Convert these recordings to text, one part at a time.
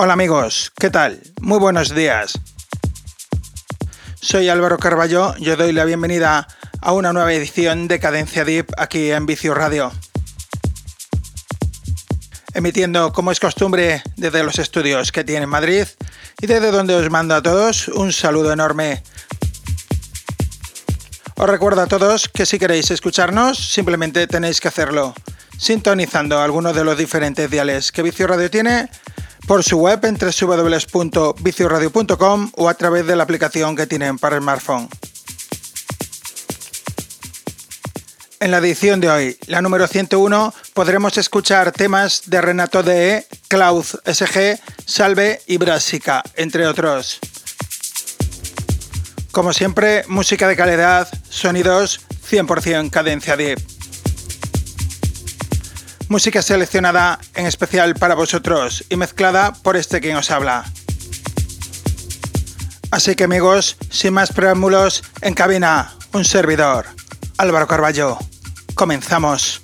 Hola amigos, ¿qué tal? Muy buenos días. Soy Álvaro Carballo y os doy la bienvenida a una nueva edición de Cadencia Deep aquí en Vicio Radio. Emitiendo como es costumbre desde los estudios que tiene en Madrid y desde donde os mando a todos un saludo enorme. Os recuerdo a todos que si queréis escucharnos simplemente tenéis que hacerlo sintonizando alguno de los diferentes diales que Vicio Radio tiene por su web en www.vicioradio.com o a través de la aplicación que tienen para smartphone. En la edición de hoy, la número 101, podremos escuchar temas de Renato de Klaus SG, Salve y Brásica, entre otros. Como siempre, música de calidad, sonidos 100% cadencia deep música seleccionada en especial para vosotros y mezclada por este quien os habla. Así que amigos, sin más preámbulos, en cabina, un servidor, Álvaro Carballo. Comenzamos.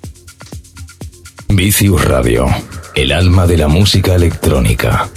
Vicius Radio, el alma de la música electrónica.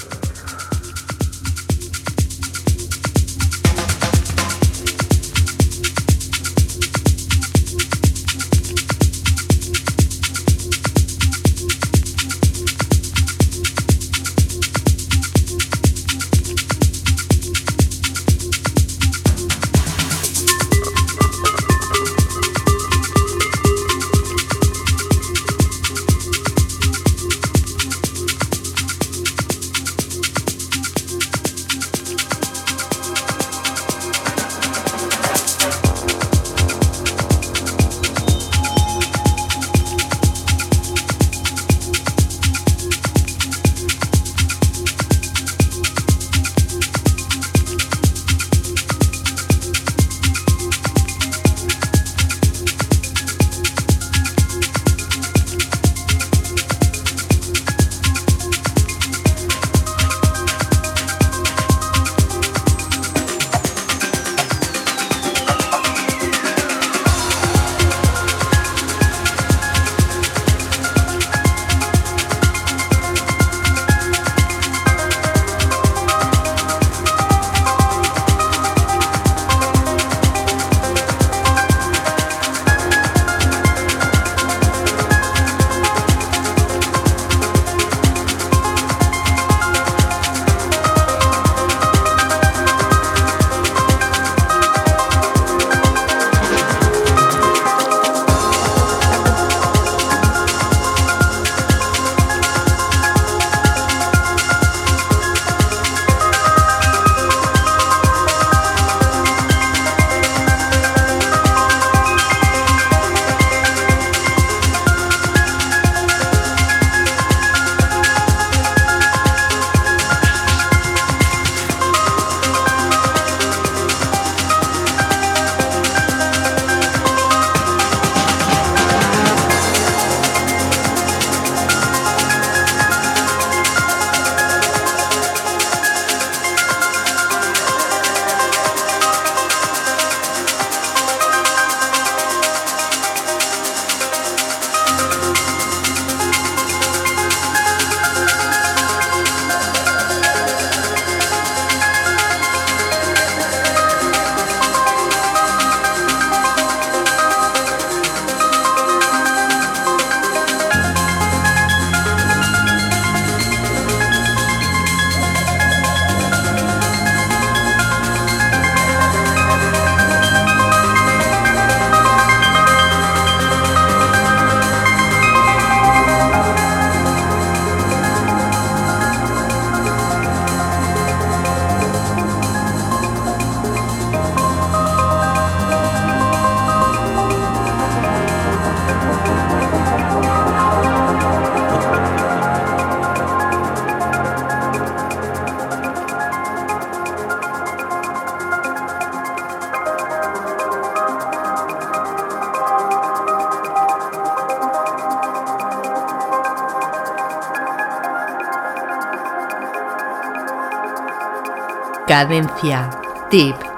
Cadencia. Tip.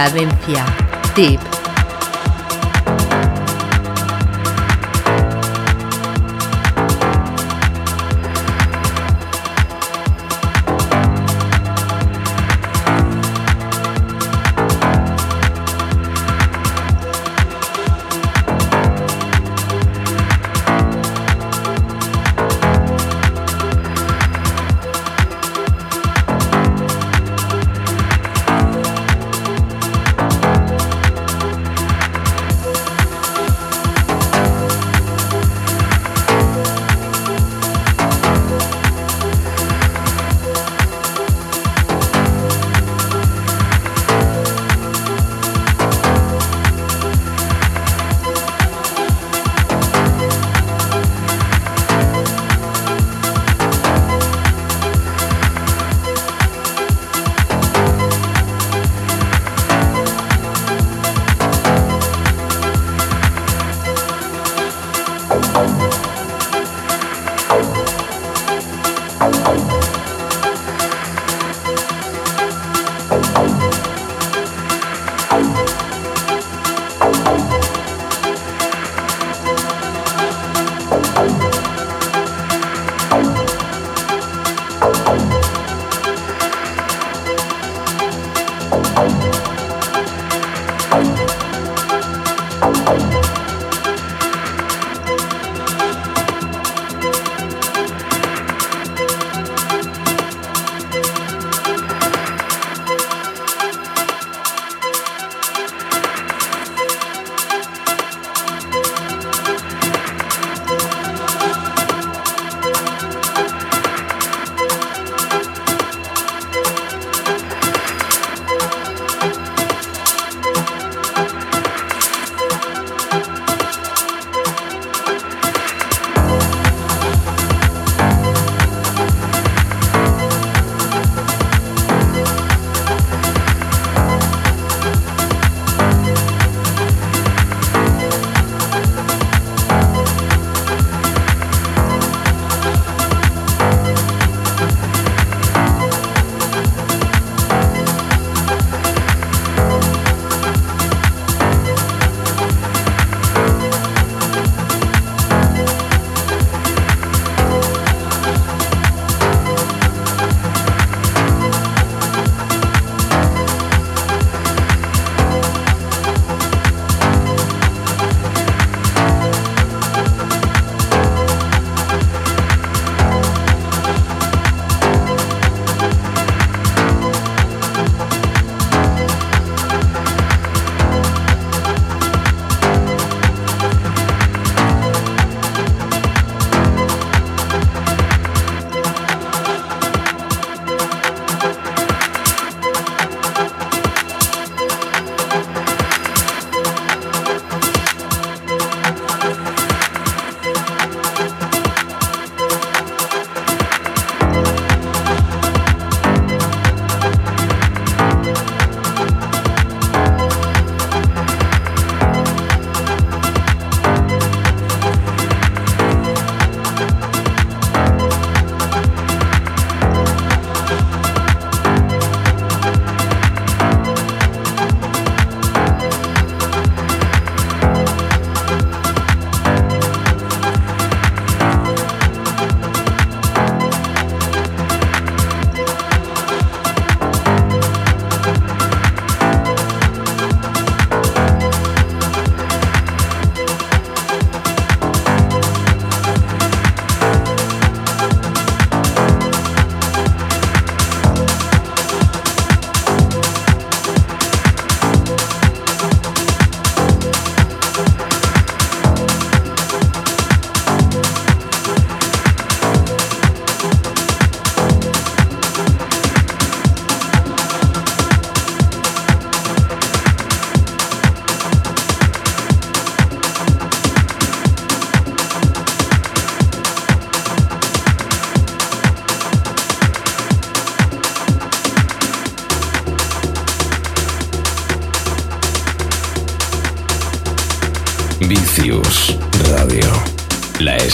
Cadencia. Tip.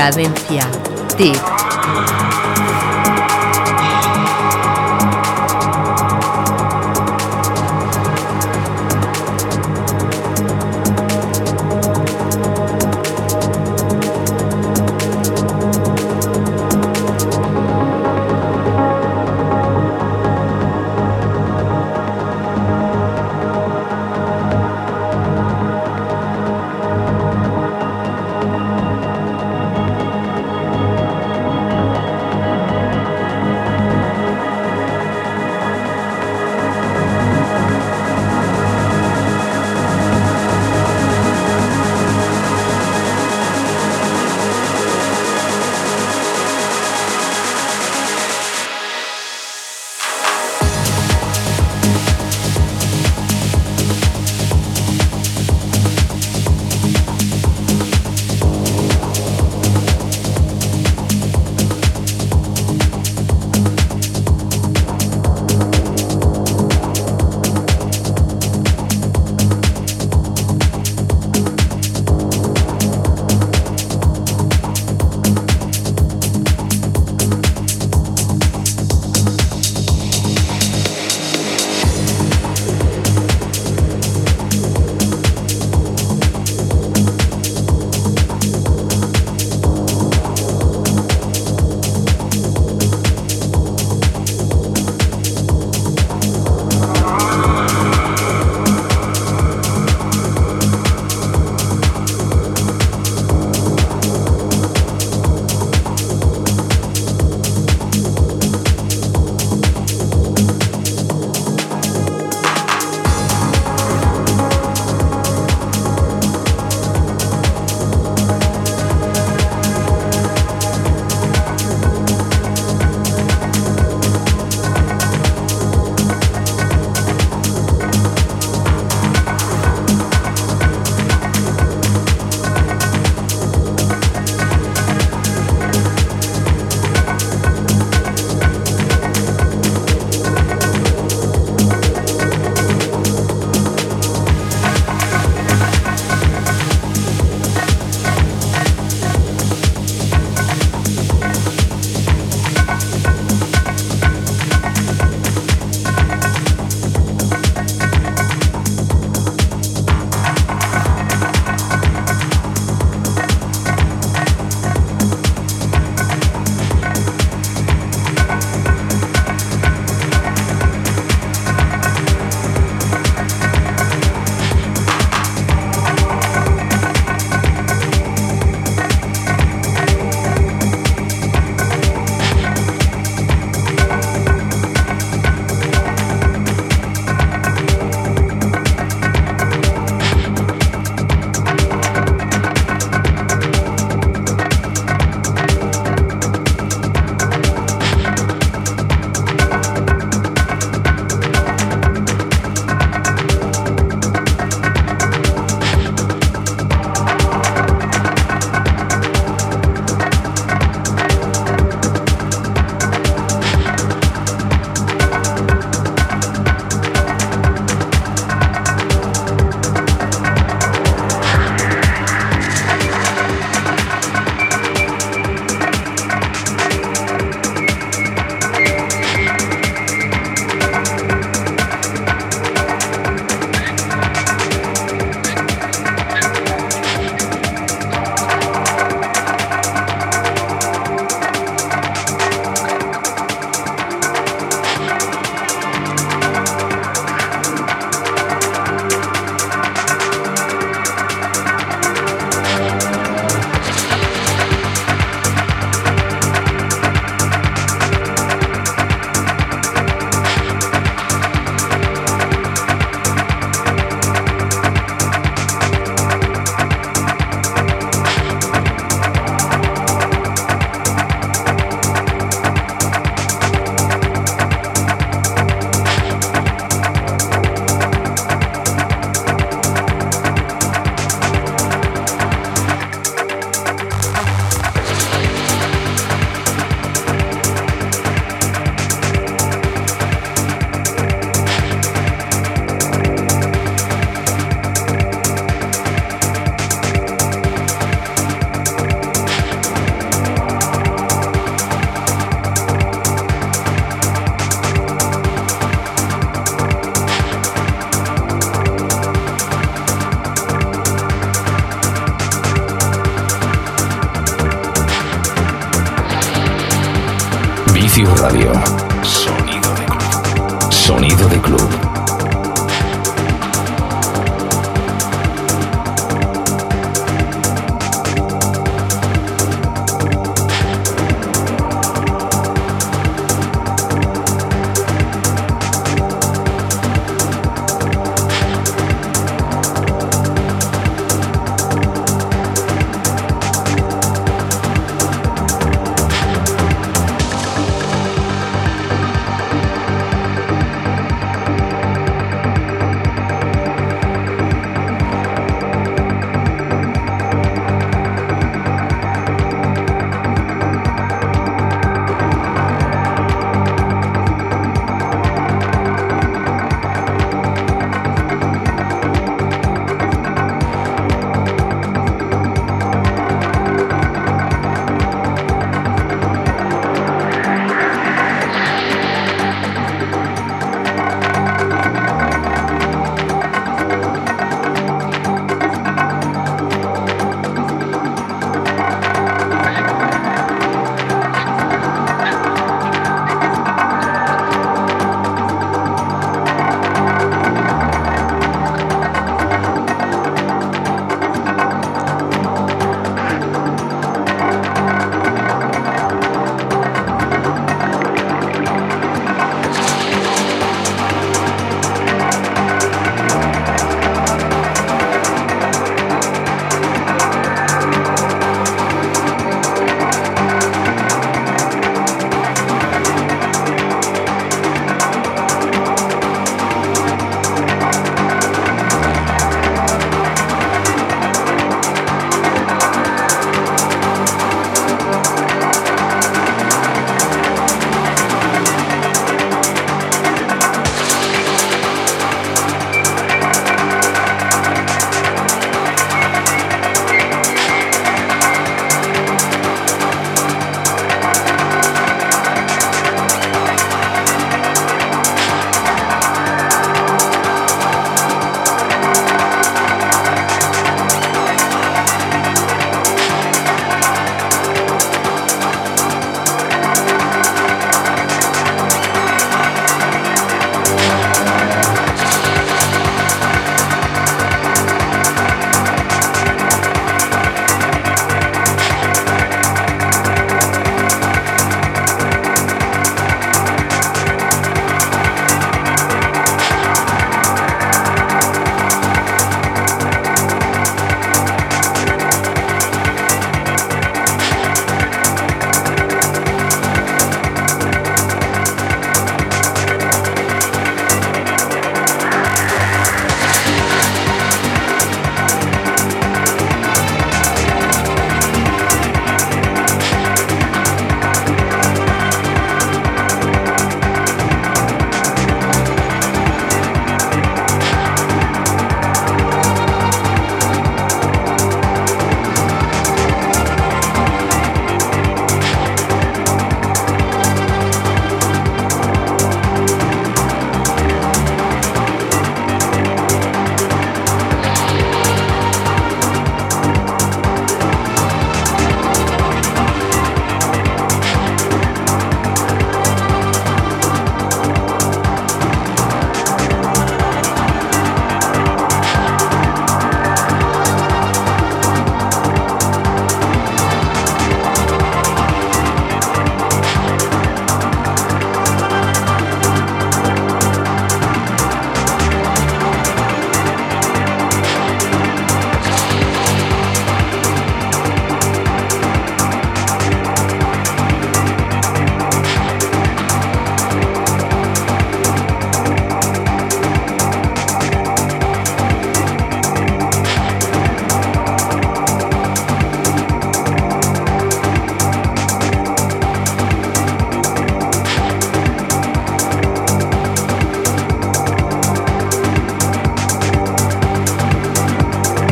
Cadencia. Tip.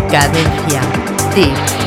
Cadencia. Tip.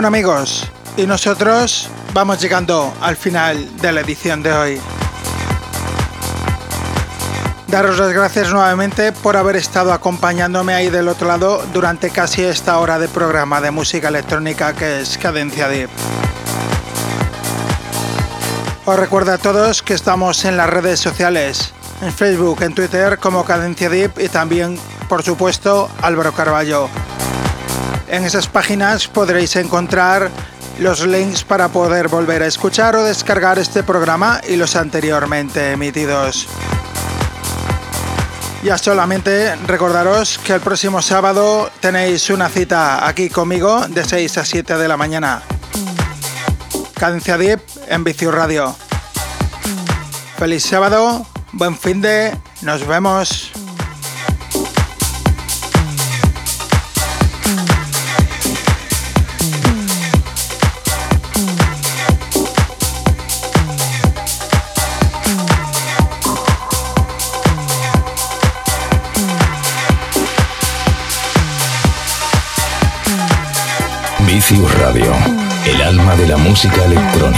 Bueno amigos, y nosotros vamos llegando al final de la edición de hoy. Daros las gracias nuevamente por haber estado acompañándome ahí del otro lado durante casi esta hora de programa de música electrónica que es Cadencia Deep. Os recuerdo a todos que estamos en las redes sociales, en Facebook, en Twitter como Cadencia Deep y también, por supuesto, Álvaro Carballo. En esas páginas podréis encontrar los links para poder volver a escuchar o descargar este programa y los anteriormente emitidos. Ya solamente recordaros que el próximo sábado tenéis una cita aquí conmigo de 6 a 7 de la mañana. Cadencia Deep en Vicio Radio. Feliz sábado, buen fin de, nos vemos. Música electrónica.